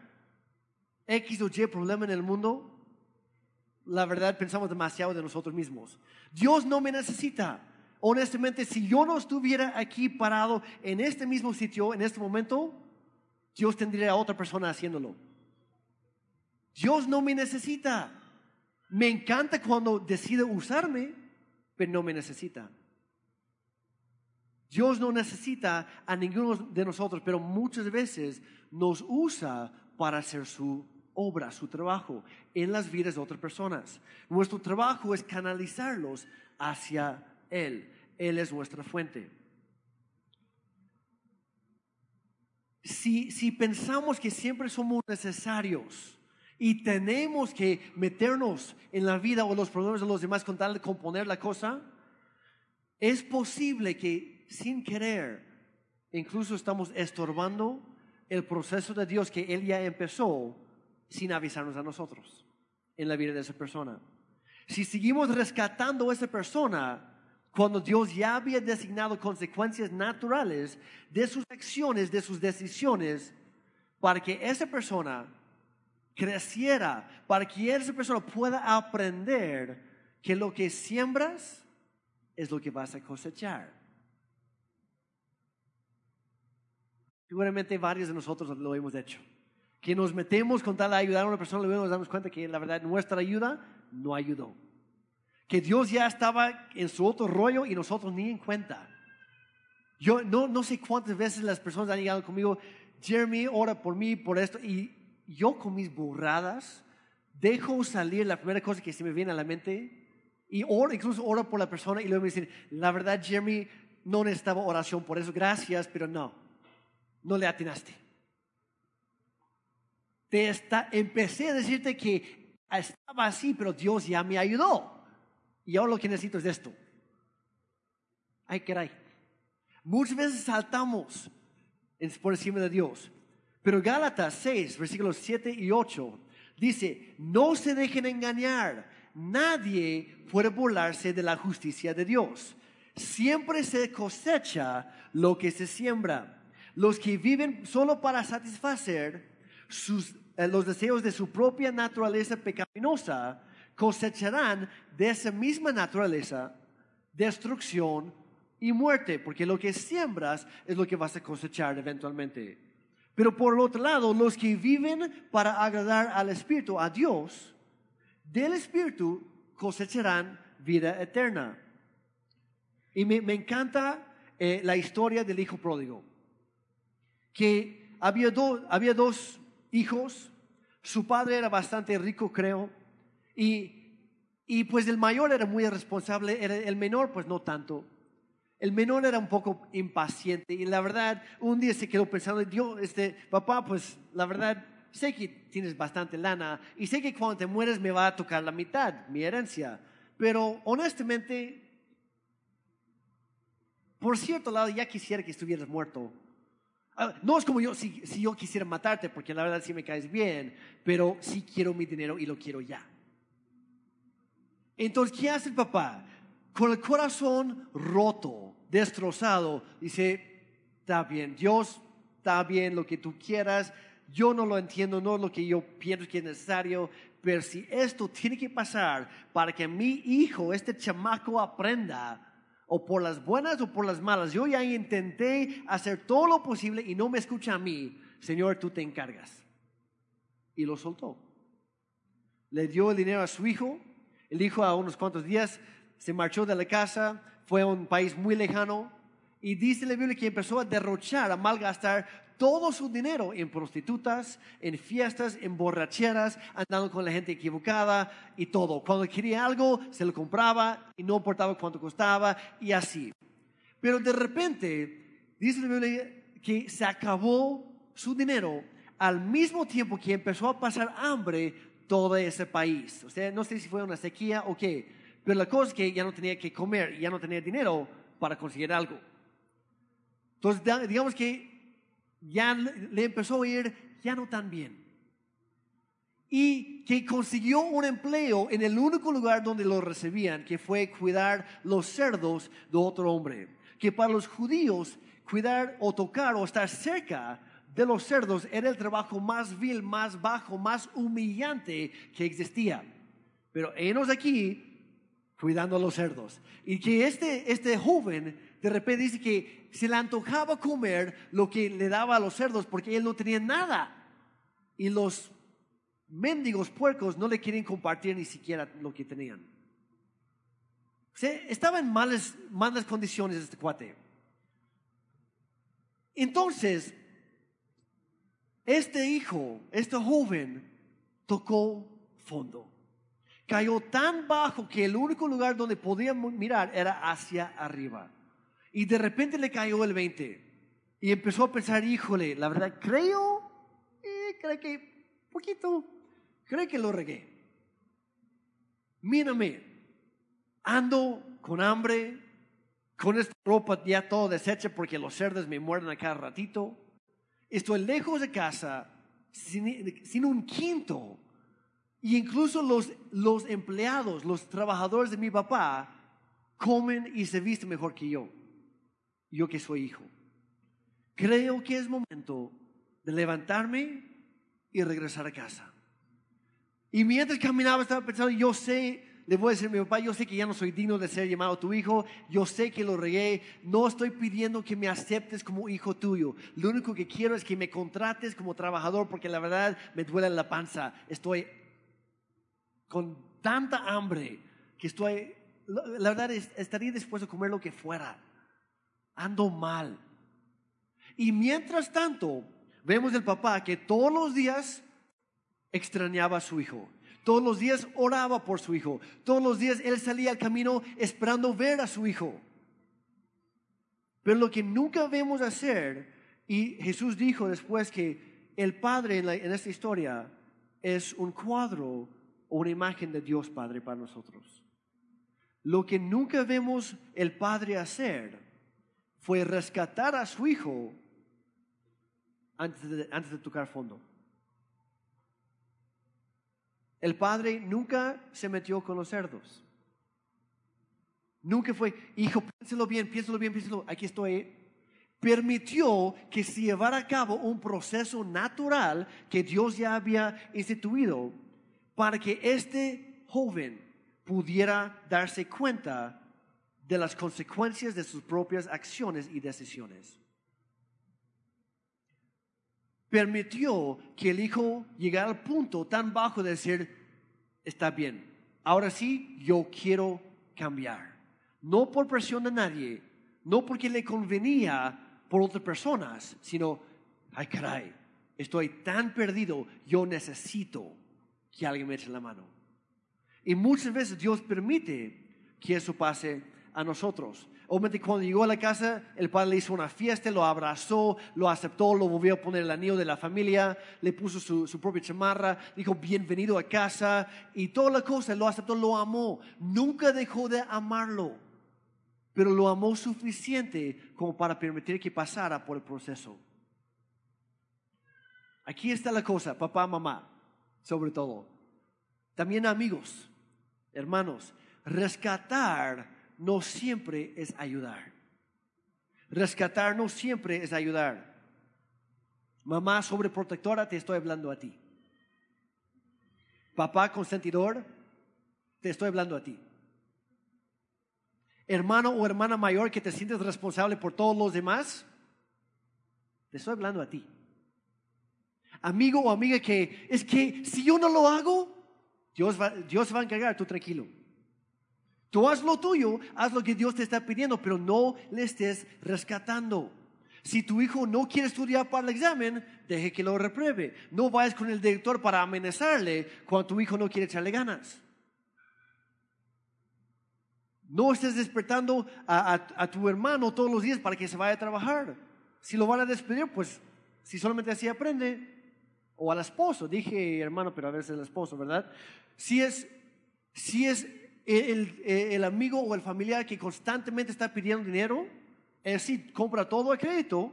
Speaker 1: X o Y problema en el mundo, la verdad pensamos demasiado de nosotros mismos. Dios no me necesita. Honestamente, si yo no estuviera aquí parado en este mismo sitio, en este momento, Dios tendría a otra persona haciéndolo. Dios no me necesita. Me encanta cuando decide usarme, pero no me necesita. Dios no necesita a ninguno de nosotros, pero muchas veces nos usa para hacer su obra, su trabajo en las vidas de otras personas. Nuestro trabajo es canalizarlos hacia Él. Él es nuestra fuente. Si, si pensamos que siempre somos necesarios y tenemos que meternos en la vida o los problemas de los demás con tal de componer la cosa, es posible que sin querer incluso estamos estorbando el proceso de Dios que Él ya empezó sin avisarnos a nosotros en la vida de esa persona. Si seguimos rescatando a esa persona, cuando Dios ya había designado consecuencias naturales de sus acciones, de sus decisiones, para que esa persona creciera, para que esa persona pueda aprender que lo que siembras es lo que vas a cosechar. Seguramente varios de nosotros lo hemos hecho. Que nos metemos con tal de ayudar a una persona, luego nos damos cuenta que la verdad nuestra ayuda no ayudó. Que Dios ya estaba en su otro rollo y nosotros ni en cuenta. Yo no, no sé cuántas veces las personas han llegado conmigo, Jeremy, ora por mí, por esto, y yo con mis burradas dejo salir la primera cosa que se me viene a la mente y oro, incluso oro por la persona y luego me dicen, la verdad, Jeremy, no necesitaba oración por eso, gracias, pero no no le atinaste. Te está, empecé a decirte que estaba así, pero Dios ya me ayudó. Y ahora lo que necesito es esto. Ay, caray. Muchas veces saltamos por encima de Dios. Pero Gálatas 6, versículos 7 y 8, dice, no se dejen engañar. Nadie puede burlarse de la justicia de Dios. Siempre se cosecha lo que se siembra. Los que viven solo para satisfacer eh, los deseos de su propia naturaleza pecaminosa cosecharán de esa misma naturaleza destrucción y muerte, porque lo que siembras es lo que vas a cosechar eventualmente. Pero por otro lado, los que viven para agradar al Espíritu, a Dios, del Espíritu cosecharán vida eterna. Y me, encanta eh, la historia del Hijo Pródigo que había, había dos hijos, su padre era bastante rico, creo, y, y pues el mayor era muy responsable, el menor pues no tanto. El menor era un poco impaciente y la verdad, un día se quedó pensando, Dios, este, papá, pues la verdad, sé que tienes bastante lana y sé que cuando te mueres me va a tocar la mitad, mi herencia, pero honestamente, por cierto lado, ya quisiera que estuvieras muerto no es como yo, si, yo quisiera matarte, porque la verdad sí me caes bien, pero sí quiero mi dinero y lo quiero ya. Entonces, ¿qué hace el papá? Con el corazón roto, destrozado, dice, está bien, Dios, está bien lo que tú quieras, yo no lo entiendo, no es lo que yo pienso que es necesario, pero si esto tiene que pasar para que mi hijo, este chamaco, aprenda, o por las buenas o por las malas. Yo ya intenté hacer todo lo posible y no me escucha a mí. Señor, tú te encargas. Y lo soltó. Le dio el dinero a su hijo. El hijo a unos cuantos días se marchó de la casa, fue a un país muy lejano y dice la Biblia que empezó a derrochar, a malgastar todo su dinero en prostitutas, en fiestas, en borracheras, andando con la gente equivocada y todo. Cuando quería algo, se lo compraba y no importaba cuánto costaba y así. Pero de repente, dice la Biblia que se acabó su dinero al mismo tiempo que empezó a pasar hambre todo ese país. O sea, no sé si fue una sequía o qué, pero la cosa es que ya no tenía que comer, ya no tenía dinero para conseguir algo. Entonces, digamos que ya le empezó a ir ya no tan bien. Y que consiguió un empleo en el único lugar donde lo recibían, que fue cuidar los cerdos de otro hombre. Que para los judíos cuidar o tocar o estar cerca de los cerdos era el trabajo más vil, más bajo, más humillante que existía. pero enos aquí cuidando a los cerdos. Y que este, este joven de repente dice que se le antojaba comer lo que le daba a los cerdos porque él no tenía nada. Y los mendigos puercos no le quieren compartir ni siquiera lo que tenían. estaba en malas, malas condiciones este cuate. Entonces, este hijo, este joven, tocó fondo. Cayó tan bajo que el único lugar donde podía mirar era hacia arriba. Y de repente le cayó el 20. Y empezó a pensar, híjole, la verdad creo, eh, creo que poquito, creo que lo regué. Mírame, ando con hambre, con esta ropa ya todo deshecha porque los cerdos me muerden a cada ratito. Estoy lejos de casa, sin, sin un quinto. Y incluso los, los empleados, los trabajadores de mi papá, comen y se visten mejor que yo yo que soy hijo. Creo que es momento de levantarme y regresar a casa. Y mientras caminaba estaba pensando, yo sé, le voy a decir a mi papá, yo sé que ya no soy digno de ser llamado tu hijo, yo sé que lo regué, no estoy pidiendo que me aceptes como hijo tuyo, lo único que quiero es que me contrates como trabajador porque la verdad me duele la panza, estoy con tanta hambre que estoy, la verdad estaría dispuesto a comer lo que fuera ando mal. Y mientras tanto, vemos el papá que todos los días extrañaba a su hijo. Todos los días oraba por su hijo. Todos los días él salía al camino esperando ver a su hijo. Pero lo que nunca vemos hacer, y Jesús dijo después que el Padre en, en esta historia es un cuadro o una imagen de Dios Padre para nosotros. Lo que nunca vemos el Padre hacer fue rescatar a su hijo antes de, antes de tocar fondo. El padre nunca se metió con los cerdos. Nunca fue, hijo, piénselo bien, piénselo bien, piénselo, aquí estoy. Permitió que se llevara a cabo un proceso natural que Dios ya había instituido para que este joven pudiera darse cuenta de las consecuencias de sus propias acciones y decisiones. Permitió que el hijo llegara al punto tan bajo de decir, está bien, ahora sí, yo quiero cambiar. No por presión de nadie, no porque le convenía por otras personas, sino, ay caray, estoy tan perdido, yo necesito que alguien me eche la mano. Y muchas veces Dios permite que eso pase a nosotros. Obviamente cuando llegó a la casa, el padre le hizo una fiesta, lo abrazó, lo aceptó, lo volvió a poner el anillo de la familia, le puso su, propia chamarra, dijo bienvenido a casa y toda la cosa, lo aceptó, lo amó. Nunca dejó de amarlo, pero lo amó suficiente como para permitir que pasara por el proceso. Aquí está la cosa, papá, mamá, sobre todo. También amigos, hermanos, rescatar no siempre es ayudar. Rescatar no siempre es ayudar. Mamá sobreprotectora, te estoy hablando a ti. Papá consentidor, te estoy hablando a ti. Hermano o hermana mayor que te sientes responsable por todos los demás, te estoy hablando a ti. Amigo o amiga que es que si yo no lo hago, Dios va, Dios va a encargar, tú tranquilo. Tú haz lo tuyo, haz lo que Dios te está pidiendo, pero no le estés rescatando. Si tu hijo no quiere estudiar para el examen, deje que lo repruebe. No vayas con el director para amenazarle cuando tu hijo no quiere echarle ganas. No estés despertando a, tu hermano todos los días para que se vaya a trabajar. Si lo van a despedir, pues si solamente así aprende. O al esposo, dije hermano, pero a veces el esposo, ¿verdad? Si es, si es el, amigo o el familiar que constantemente está pidiendo dinero, es decir, compra todo a crédito,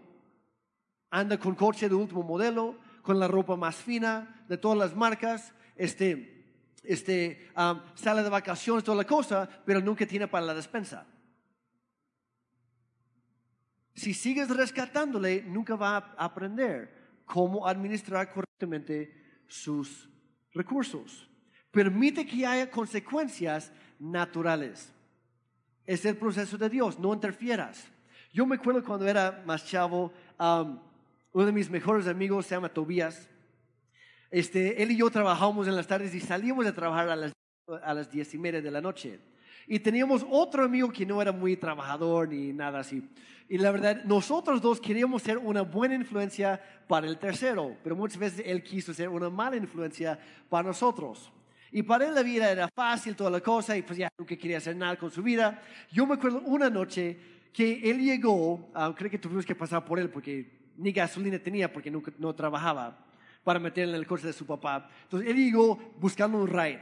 Speaker 1: anda con coche de último modelo, con la ropa más fina de todas las marcas, este, este, sale de vacaciones, toda la cosa, pero nunca tiene para la despensa. Si sigues rescatándole, nunca va a aprender cómo administrar correctamente sus recursos. Permite que haya consecuencias naturales. Es el proceso de Dios, no interfieras. Yo me acuerdo cuando era más chavo, uno de mis mejores amigos se llama Tobías. Este, él y yo trabajábamos en las tardes y salíamos de trabajar a las, a las diez y media de la noche. Y teníamos otro amigo que no era muy trabajador ni nada así. Y la verdad, nosotros dos queríamos ser una buena influencia para el tercero, pero muchas veces él quiso ser una mala influencia para nosotros. Y para él la vida era fácil, toda la cosa, y pues ya nunca quería hacer nada con su vida. Yo me acuerdo una noche que él llegó, ah, creo que tuvimos que pasar por él porque ni gasolina tenía porque nunca, no trabajaba para meter en el coche de su papá. Entonces él llegó buscando un ride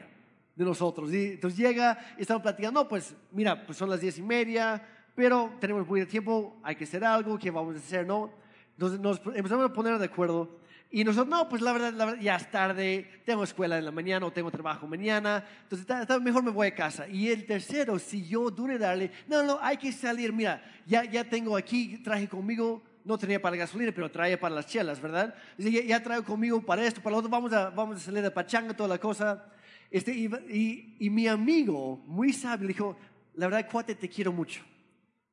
Speaker 1: de nosotros. Y entonces llega estamos platicando, no, pues mira, pues son las diez y media, pero tenemos muy de tiempo, hay que hacer algo, ¿qué vamos a hacer? No? Entonces nos empezamos a poner de acuerdo. Y nosotros, no, pues la verdad, la verdad, ya es tarde, tengo escuela en la mañana o tengo trabajo mañana, entonces está, mejor me voy a casa. Y el tercero siguió duro darle, no, no, hay que salir, mira, ya, ya tengo aquí, traje conmigo, no tenía para la gasolina, pero traía para las chelas, ¿verdad? Dice, ya, ya traigo conmigo para esto, para lo otro, vamos a, vamos a salir de pachanga, toda la cosa. Este, y, y, mi amigo, muy sabio, dijo, la verdad, cuate, te quiero mucho,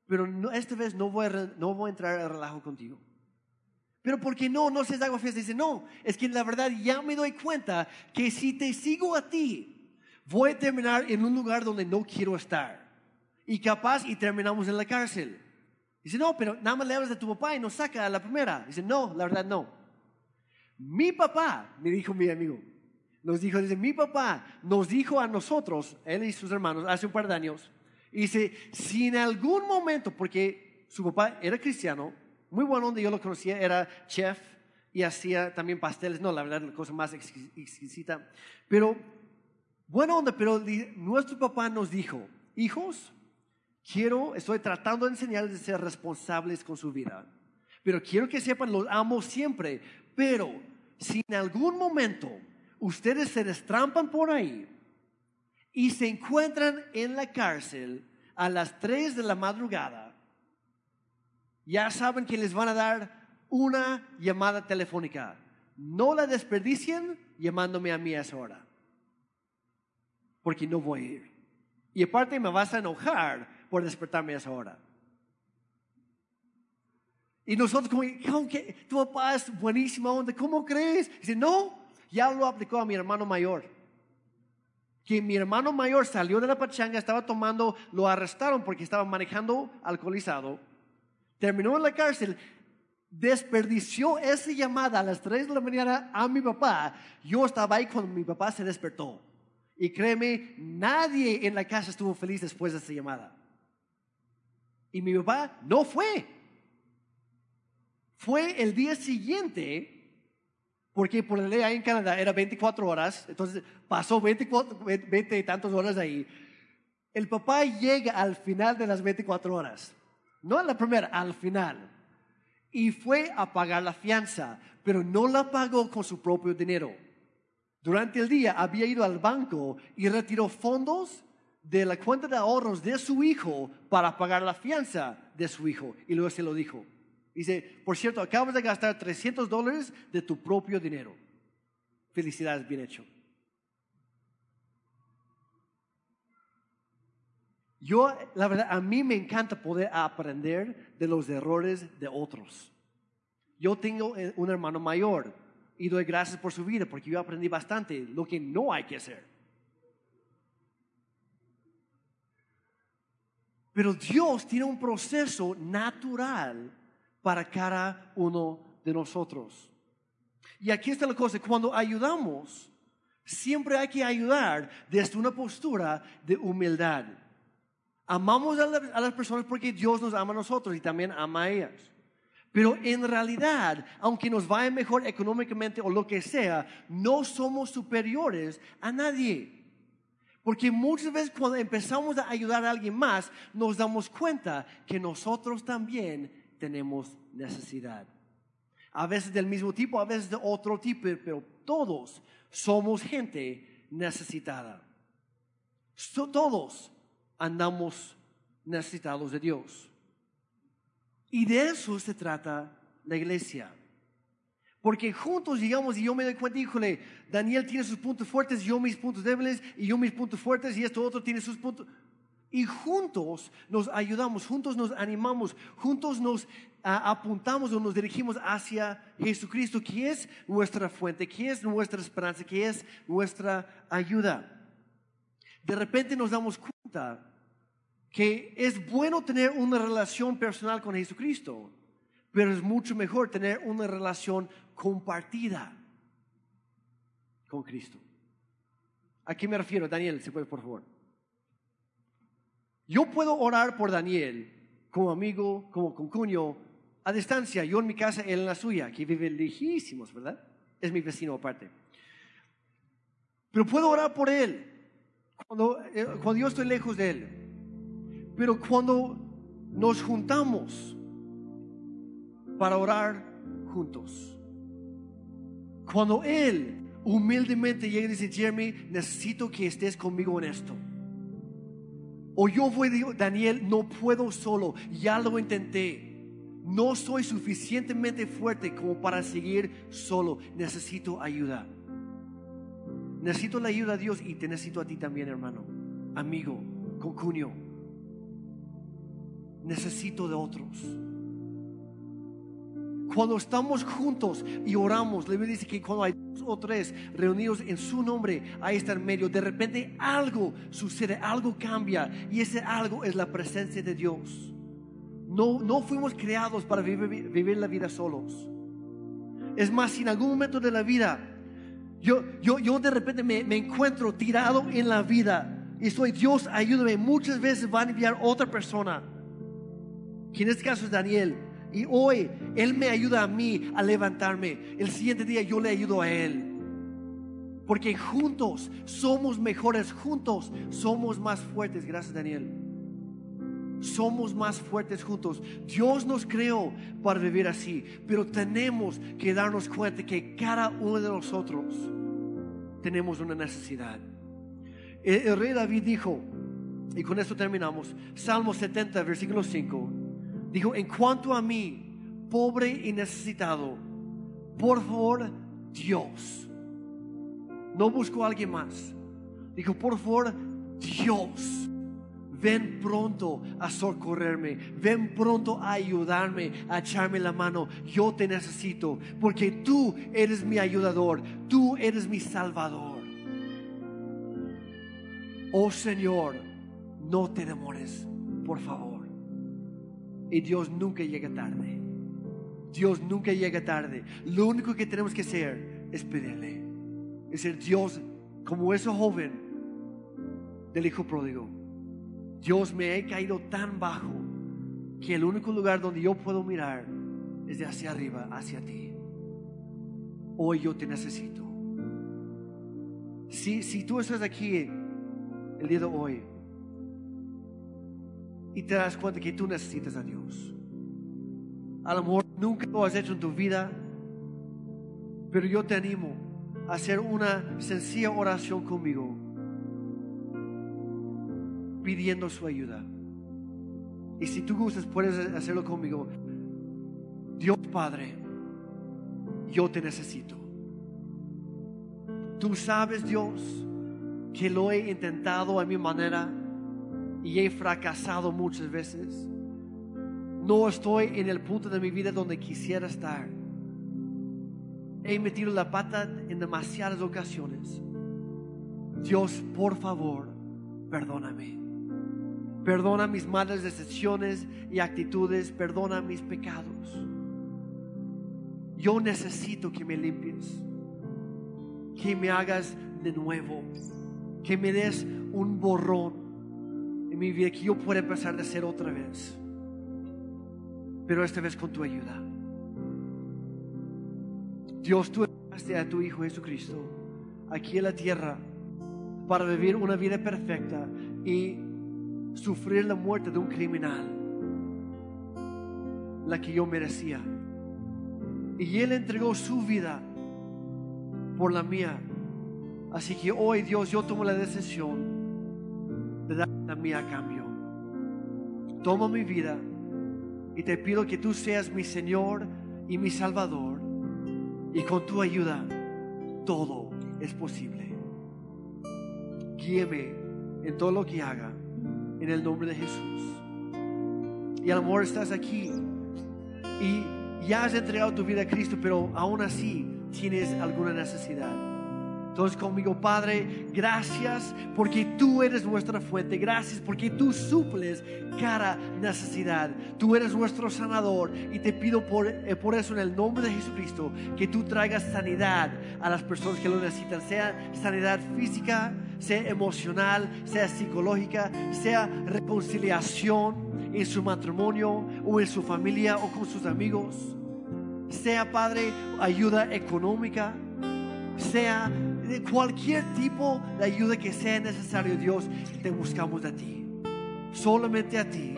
Speaker 1: pero no, esta vez no voy, a, no voy a entrar al relajo contigo. Pero ¿por qué no? No se agua fiesta. Dice, no, es que la verdad ya me doy cuenta que si te sigo a ti, voy a terminar en un lugar donde no quiero estar. Y capaz y terminamos en la cárcel. Dice, no, pero nada más le hablas de tu papá y nos saca a la primera. Dice, no, la verdad no. Mi papá, me dijo mi amigo, nos dijo, dice, mi papá nos dijo a nosotros, él y sus hermanos, hace un par de años, dice, si en algún momento, porque su papá era cristiano, muy bueno donde yo lo conocía, era chef y hacía también pasteles, no, la verdad, la cosa más exquisita, pero, bueno onda, pero nuestro papá nos dijo, hijos, quiero, estoy tratando de enseñarles a ser responsables con su vida, pero quiero que sepan, los amo siempre, pero si en algún momento ustedes se destrampan por ahí y se encuentran en la cárcel a las 3 de la madrugada, ya saben que les van a dar una llamada telefónica. No la desperdicien llamándome a mí a esa hora, porque no voy a ir. Y aparte me vas a enojar por despertarme a esa hora. Y nosotros como, que tu papá es buenísimo, ¿cómo crees? Dice, no, ya lo aplicó a mi hermano mayor. Que mi hermano mayor salió de la pachanga, estaba tomando, lo arrestaron porque estaba manejando alcoholizado. Terminó en la cárcel, desperdició esa llamada a las 3 de la mañana a mi papá. Yo estaba ahí cuando mi papá se despertó. Y créeme, nadie en la casa estuvo feliz después de esa llamada. Y mi papá no fue. Fue el día siguiente porque por la ley ahí en Canadá era 24 horas, entonces pasó 24, 20 y tantas horas ahí. El papá llega al final de las 24 horas, no en la primera, al final. Y fue a pagar la fianza, pero no la pagó con su propio dinero. Durante el día había ido al banco y retiró fondos de la cuenta de ahorros de su hijo para pagar la fianza de su hijo. Y luego se lo dijo. Dice, por cierto, acabas de gastar 300 dólares de tu propio dinero. Felicidades, bien hecho. Yo, la verdad, a mí me encanta poder aprender de los errores de otros. Yo tengo eh, un hermano mayor y doy gracias por su vida porque yo aprendí bastante lo que no hay que hacer. Pero Dios tiene un proceso natural para cada uno de nosotros. Y aquí está la cosa, cuando ayudamos, siempre hay que ayudar desde una postura de humildad. Amamos a, las personas porque Dios nos ama a nosotros y también ama a ellas. Pero en realidad, aunque nos vaya mejor económicamente o lo que sea, no somos superiores a nadie. Porque muchas veces cuando empezamos a ayudar a alguien más, nos damos cuenta que nosotros también tenemos necesidad. A veces del mismo tipo, a veces de otro tipo, pero todos somos gente necesitada. Todos andamos necesitados de Dios. Y de eso se trata la iglesia. Porque juntos llegamos y yo me doy cuenta, híjole, Daniel tiene sus puntos fuertes, yo mis puntos débiles, y yo mis puntos fuertes, y esto otro tiene sus puntos. Y juntos nos ayudamos, juntos nos animamos, juntos nos apuntamos o nos dirigimos hacia Jesucristo, que es nuestra fuente, que es nuestra esperanza, que es nuestra ayuda. De repente nos damos cuenta que es bueno tener una relación personal con Jesucristo, pero es mucho mejor tener una relación compartida con Cristo. ¿A qué me refiero? Daniel, si puede, por favor. Yo puedo orar por Daniel como amigo, como concuño, a distancia, yo en mi casa, él en la suya, que vive lejísimos, ¿verdad? Es mi vecino aparte. Pero puedo orar por él cuando, eh, cuando yo estoy lejos de él. Pero cuando nos juntamos para orar juntos, cuando Él humildemente llega y dice, Jeremy, necesito que estés conmigo en esto. O yo voy, Daniel, no puedo solo, ya lo intenté. No soy suficientemente fuerte como para seguir solo. Necesito ayuda. Necesito la ayuda de Dios y te necesito a ti también, hermano, amigo, concunio. Necesito de otros. Cuando estamos juntos y oramos, le dice que cuando hay dos o tres reunidos en su nombre, ahí está en medio. De repente algo sucede, algo cambia y ese algo es la presencia de Dios. No, no fuimos creados para vivir, vivir la vida solos. Es más, si en algún momento de la vida yo, yo, yo de repente me, me encuentro tirado en la vida y soy Dios, ayúdame. Muchas veces va a enviar otra persona, que en este caso es Daniel y hoy Él me ayuda a mí a levantarme. El siguiente día yo le ayudo a Él. Porque juntos somos mejores, juntos somos más fuertes. Gracias Daniel. Somos más fuertes juntos. Dios nos creó para vivir así. Pero tenemos que darnos cuenta que cada uno de nosotros tenemos una necesidad. El, el rey David dijo, y con esto terminamos, Salmo 70, versículo 5 Dijo, en cuanto a mí, pobre y necesitado, por favor, Dios. No busco a alguien más. Dijo, por favor, Dios. Ven pronto a socorrerme. Ven pronto a ayudarme, a echarme la mano. Yo te necesito porque tú eres mi ayudador. Tú eres mi salvador. Oh Señor, no te demores, por favor. Y Dios nunca llega tarde. Dios nunca llega tarde. Lo único que tenemos que hacer es pedirle. Es ser Dios como ese joven del hijo pródigo. Dios me he caído tan bajo que el único lugar donde yo puedo mirar es de hacia arriba, hacia ti. Hoy yo te necesito. Si, si tú estás aquí el día de hoy y te das cuenta que tú necesitas a Dios. A lo mejor nunca lo has hecho en tu vida, pero yo te animo a hacer una sencilla oración conmigo, pidiendo su ayuda. Y si tú gustas, puedes hacerlo conmigo. Dios Padre, yo te necesito. Tú sabes, Dios, que lo he intentado a mi manera y he fracasado muchas veces. No estoy en el punto de mi vida donde quisiera estar. He metido la pata en demasiadas ocasiones. Dios, por favor, perdóname. Perdona mis malas decisiones y actitudes. Perdona mis pecados. Yo necesito que me limpies. Que me hagas de nuevo. Que me des un borrón mi vida que yo pueda empezar de ser otra vez. Pero esta vez con tu ayuda. Dios, tú enviaste a tu Hijo Jesucristo aquí en la tierra para vivir una vida perfecta y sufrir la muerte de un criminal, la que yo merecía. Y Él entregó su vida por la mía. Así que hoy Dios, yo tomo la decisión mí a cambio. Toma mi vida y te pido que tú seas mi Señor y mi Salvador Y con tu ayuda, todo es posible. Guíeme en todo lo que haga, en el nombre de Jesús. Y al amor estás aquí y ya has entregado tu vida a Cristo, pero aún así tienes alguna necesidad entonces conmigo, Padre, gracias porque tú eres nuestra fuente, gracias porque tú suples cada necesidad. Tú eres nuestro sanador y te pido por, eh, por eso en el nombre de Jesucristo que tú traigas sanidad a las personas que lo necesitan, sea sanidad física, sea emocional, sea psicológica, sea reconciliación en su matrimonio o en su familia o con sus amigos, sea Padre ayuda económica, sea de cualquier tipo de ayuda que sea necesario, Dios, te buscamos a ti. Solamente a ti.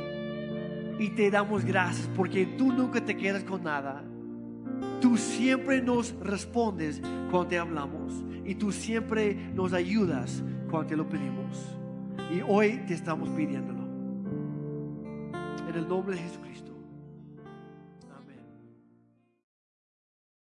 Speaker 1: Y te damos gracias porque tú nunca te quedas con nada. Tú siempre nos respondes cuando te hablamos. Y tú siempre nos ayudas cuando te lo pedimos. Y hoy te estamos pidiéndolo. En el nombre de Jesucristo.